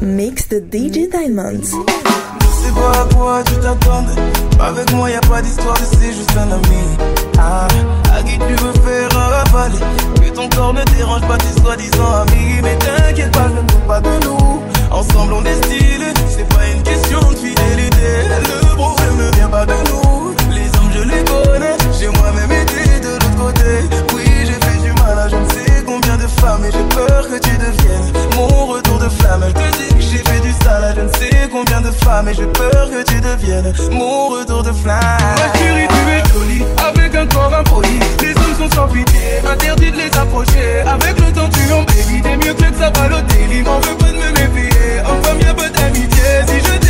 Mix de DJ Diamonds. Sais pas à quoi tu t'attendais? Avec moi, y a pas d'histoire, c'est juste un ami. Ah, à qui tu veux faire ravaler Que ton corps ne dérange pas tes soi-disant amis. Mais t'inquiète pas, je ne doute pas de nous. Ensemble, on est stylé. C'est pas une question de fidélité. Le problème ne vient pas de nous. Les hommes, je les connais. J'ai moi-même été de l'autre côté. Oui, Et j'ai peur que tu deviennes mon retour de flamme. Que j'ai fait du sale je ne sais combien de femmes. Et j'ai peur que tu deviennes mon retour de flamme. Ma chérie, tu es jolie, avec un corps impoli. Les hommes sont sans pitié, interdit de les approcher. Avec le temps, tu embellis, t'es mieux que ça va l'hôtel. M'en veux pas de me méfier, enfin, y'a pas d'amitié. Si je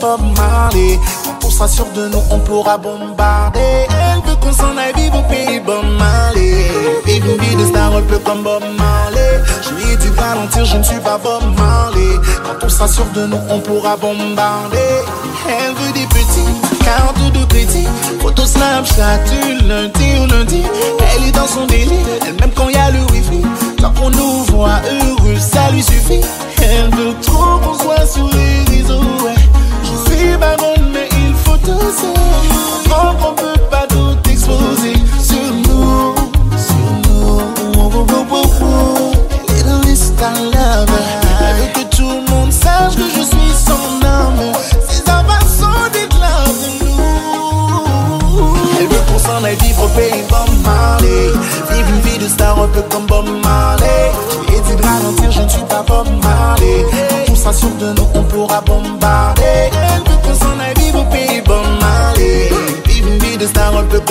Quand on sera sûr de nous on pourra bombarder. Elle veut qu'on s'en aille vivre au pays Bob Marley. Vivre une vie de star un peu comme Bob Marley. Je lui ai dit ralentir je ne suis pas Bob Marley. Quand on sera sûr de nous on pourra bombarder. Elle veut des petits cartes de crédit Photo Snapchat du lundi au lundi. Elle est dans son délire Elle même quand y a le wifi. Tant qu'on nous voit heureux ça lui suffit. Elle veut trop qu'on soit sur les réseaux. Mais il faut Comprends qu'on peut pas tout exposer Sur nous Sur nous. Oh, oh, oh, Elle veut que tout le monde sache que je suis son homme. Ses avances sont des glaces de nous. Elle veut qu'on s'en aille vivre au pays Bob Marley. Vivre une vie de star un peu comme Bob Marley. Ai dit de ralentir, je ne suis pas Bob Marley. On sûr de nous, on pourra bombarder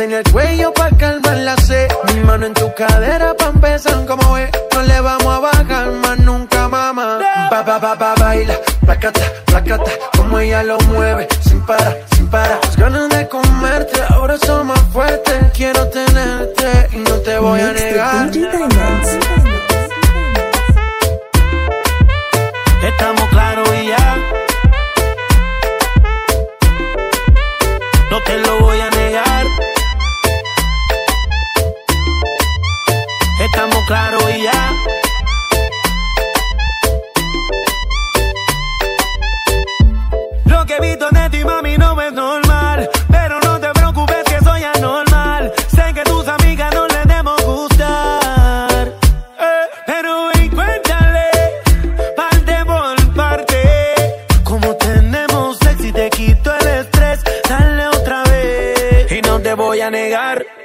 En el cuello pa' calmar la sed. Mi mano en tu cadera pa' empezar como es. No le vamos a bajar más nunca, mamá. Pa, pa, pa, pa, baila, placata, placata. Como ella lo mueve, sin parar, sin parar. Las ganas de comerte, ahora son más fuertes. Quiero tenerte y no te voy a negar. Estamos claros y ya. No te lo voy a negar. Claros y ya. Lo que he visto de ti, mami, no es normal. Pero no te preocupes que soy anormal. Sé que tus amigas no les demos gustar. Eh, pero ven, cuéntale, parte por parte. Como tenemos sexy, y te quito el estrés. Dale otra vez. Y no te voy a negar.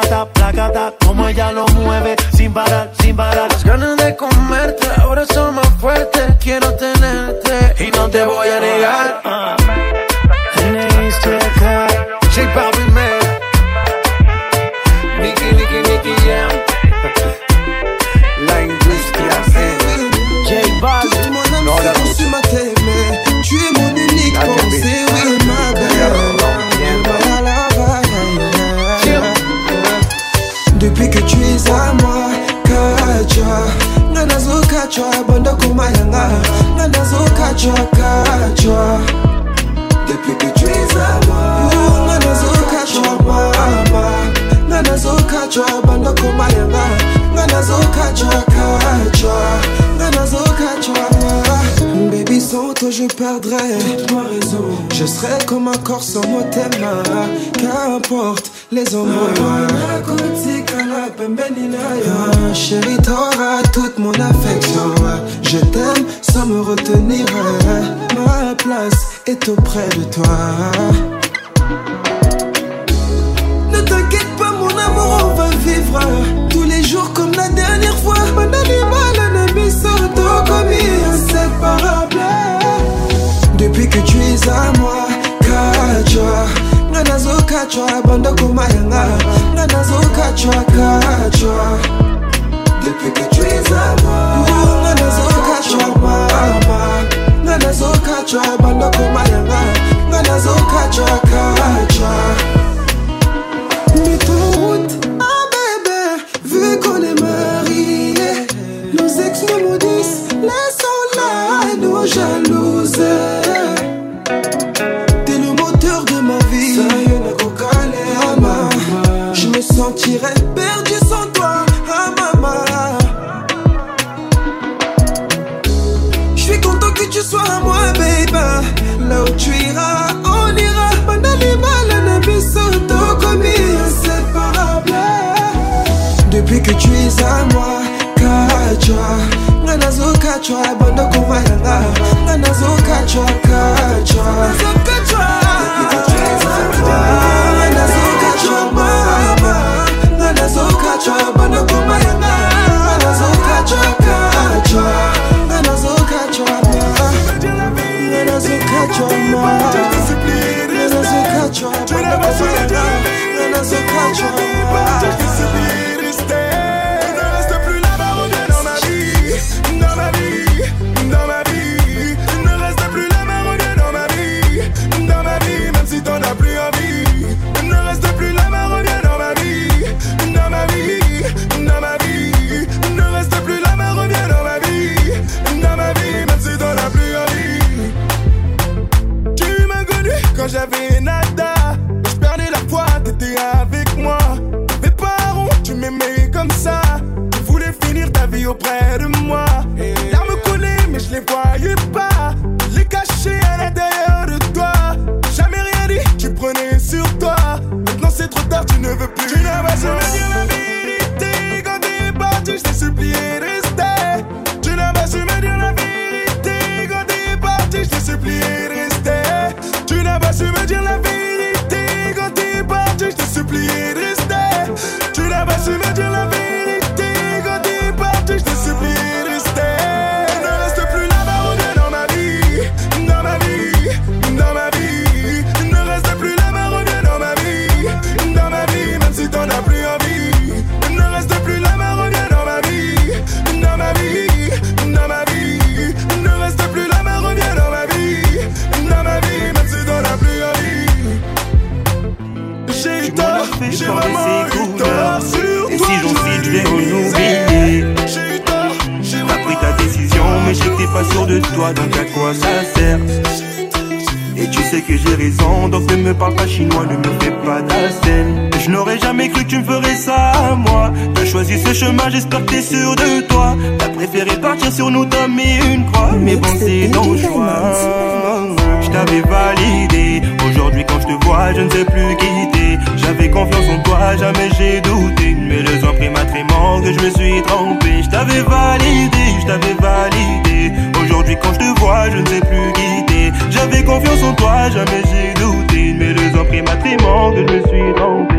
Placata, placata, como ella lo mueve, sin parar, sin parar. Las ganas de Depuis que tu es à moi, Kacha. Nanazo Kacha, banda kumayanga. Nanazo Kacha, Kacha. Depuis que tu es à moi, Nanazo Kacha, mama. Nanazo Kacha, banda kumayanga. Nanazo Kacha, Kacha. Nanazo Kacha, Baby, sans toi je perdrais ma raison. Je serais comme un corps sans mot. Qu'importe les hommes. Ah, Chérie, t'auras toute mon affection. Je t'aime sans me retenir. Ma place est auprès de toi. Ne t'inquiète pas, mon amour, on va vivre tous les jours comme la dernière fois. inséparable. Depuis que tu es à moi, Kachwa. Nanazo Kachwa, banda auprès de moi. Larmes coulées, mais je les voyais pas. Les cachais à l'intérieur de toi. Jamais rien dit, tu prenais sur toi. Maintenant c'est trop tard, tu ne veux plus. Tu n'as pas me dire la vérité. Quand t'es parti, je t'ai supplié de Et si j'en suis, je vais renouveler. T'as pris ta décision, mais j'étais pas sûr de toi, donc à quoi ça sert? Et tu sais que j'ai raison, donc ne me parle pas chinois, ne me fais pas d'astène. Je n'aurais jamais cru que tu me ferais ça à moi. T'as choisi ce chemin, j'espère que t'es sûr de toi. T'as préféré partir sur nous, t'as mis une croix, mais bon, c'est ton choix. T'avais validé. Aujourd'hui, quand je te vois, je ne sais plus quitter. J'avais confiance en toi, jamais j'ai douté. Mais le pris m'a que je me suis trompé. Je t'avais validé, je t'avais validé. Aujourd'hui, quand je te vois, je ne sais plus quitter. J'avais confiance en toi, jamais j'ai douté. Mais le pris m'a que je me suis trompé.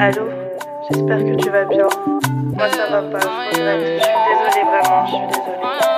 Allô? J'espère que tu vas bien. Moi ça va pas. Je suis désolée vraiment, je suis désolée.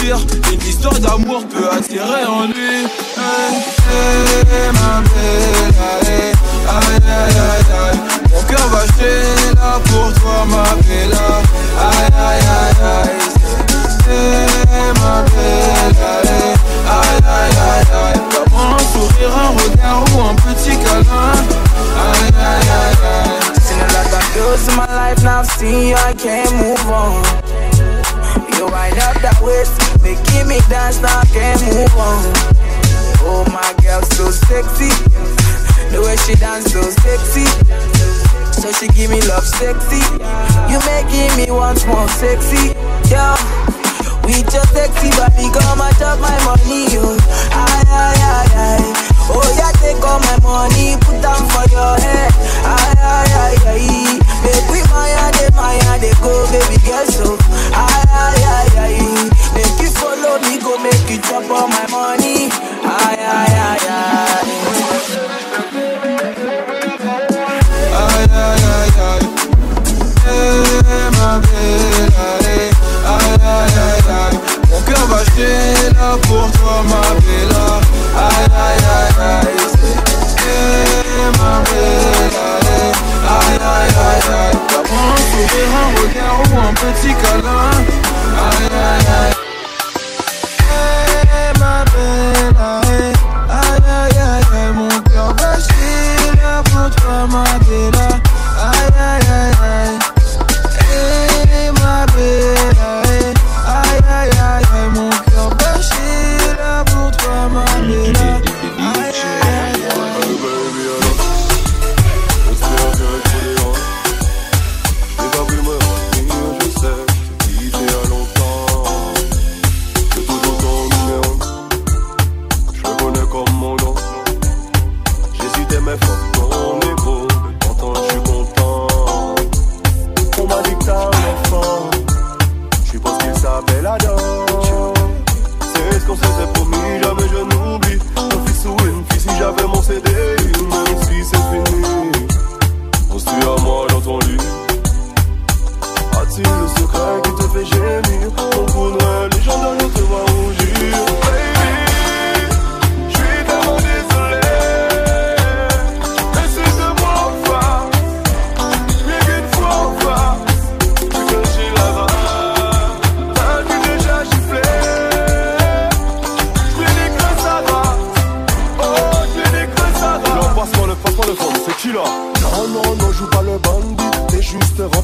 Une histoire d'amour peut attirer en lui. Ma belle, aïe, aïe, aïe, aïe. Mon cœur va chier là pour toi, ma belle. Aïe, aïe, aïe, aïe. Hey, ma belle, aïe, aïe, aïe, aïe. Comment un sourire, un regard ou un petit câlin. Aïe, aïe, aïe, aïe. Seen a lot life now, see you, I can't move on. You wind up that waist, making me dance now, can't move on. Oh my girl, so sexy. The way she dance, so sexy. So she give me love sexy. You making me want more sexy, yeah. With your sexy body, come and chop my money, yo. Aye, aye, aye, aye. Oh, yeah, take all my money, put them for your head. Aye, aye, aye, aye. Make we Maya, de Maya,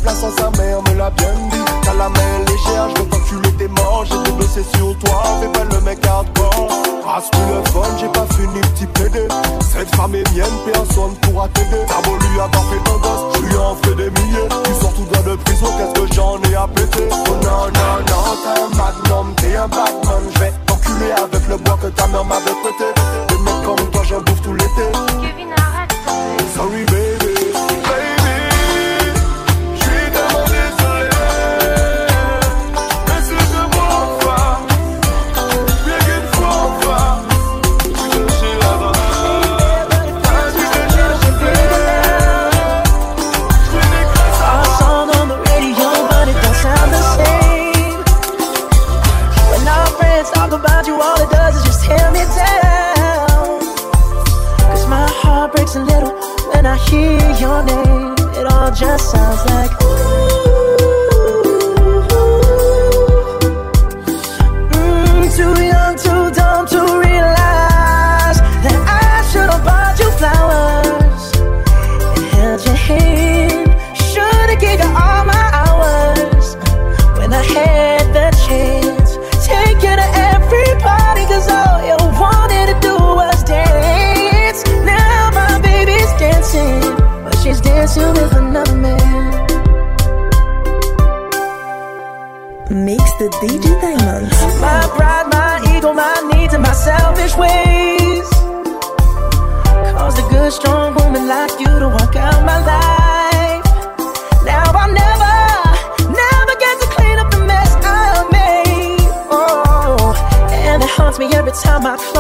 place à sa mère me l'a bien dit. T'as la main légère, je veux t'enculer tes manches J'ai tout blessé sur toi, fais pas le mec hardcore. Ah, Rasse le fun, j'ai pas fini petit pédé Cette femme est mienne, personne pourra t'aider. T'as voulu avoir fait ton gosse, tu lui en fais des milliers. Tu sors tout droit de prison, qu'est-ce que j'en ai à péter? Oh non, non, non, t'es un magnum, t'es un batman. Je vais t'enculer avec le bois que ta mère m'avait prêté. Des mecs comme toi, j'en bouffe tout l'été. Sorry baby just sounds like My.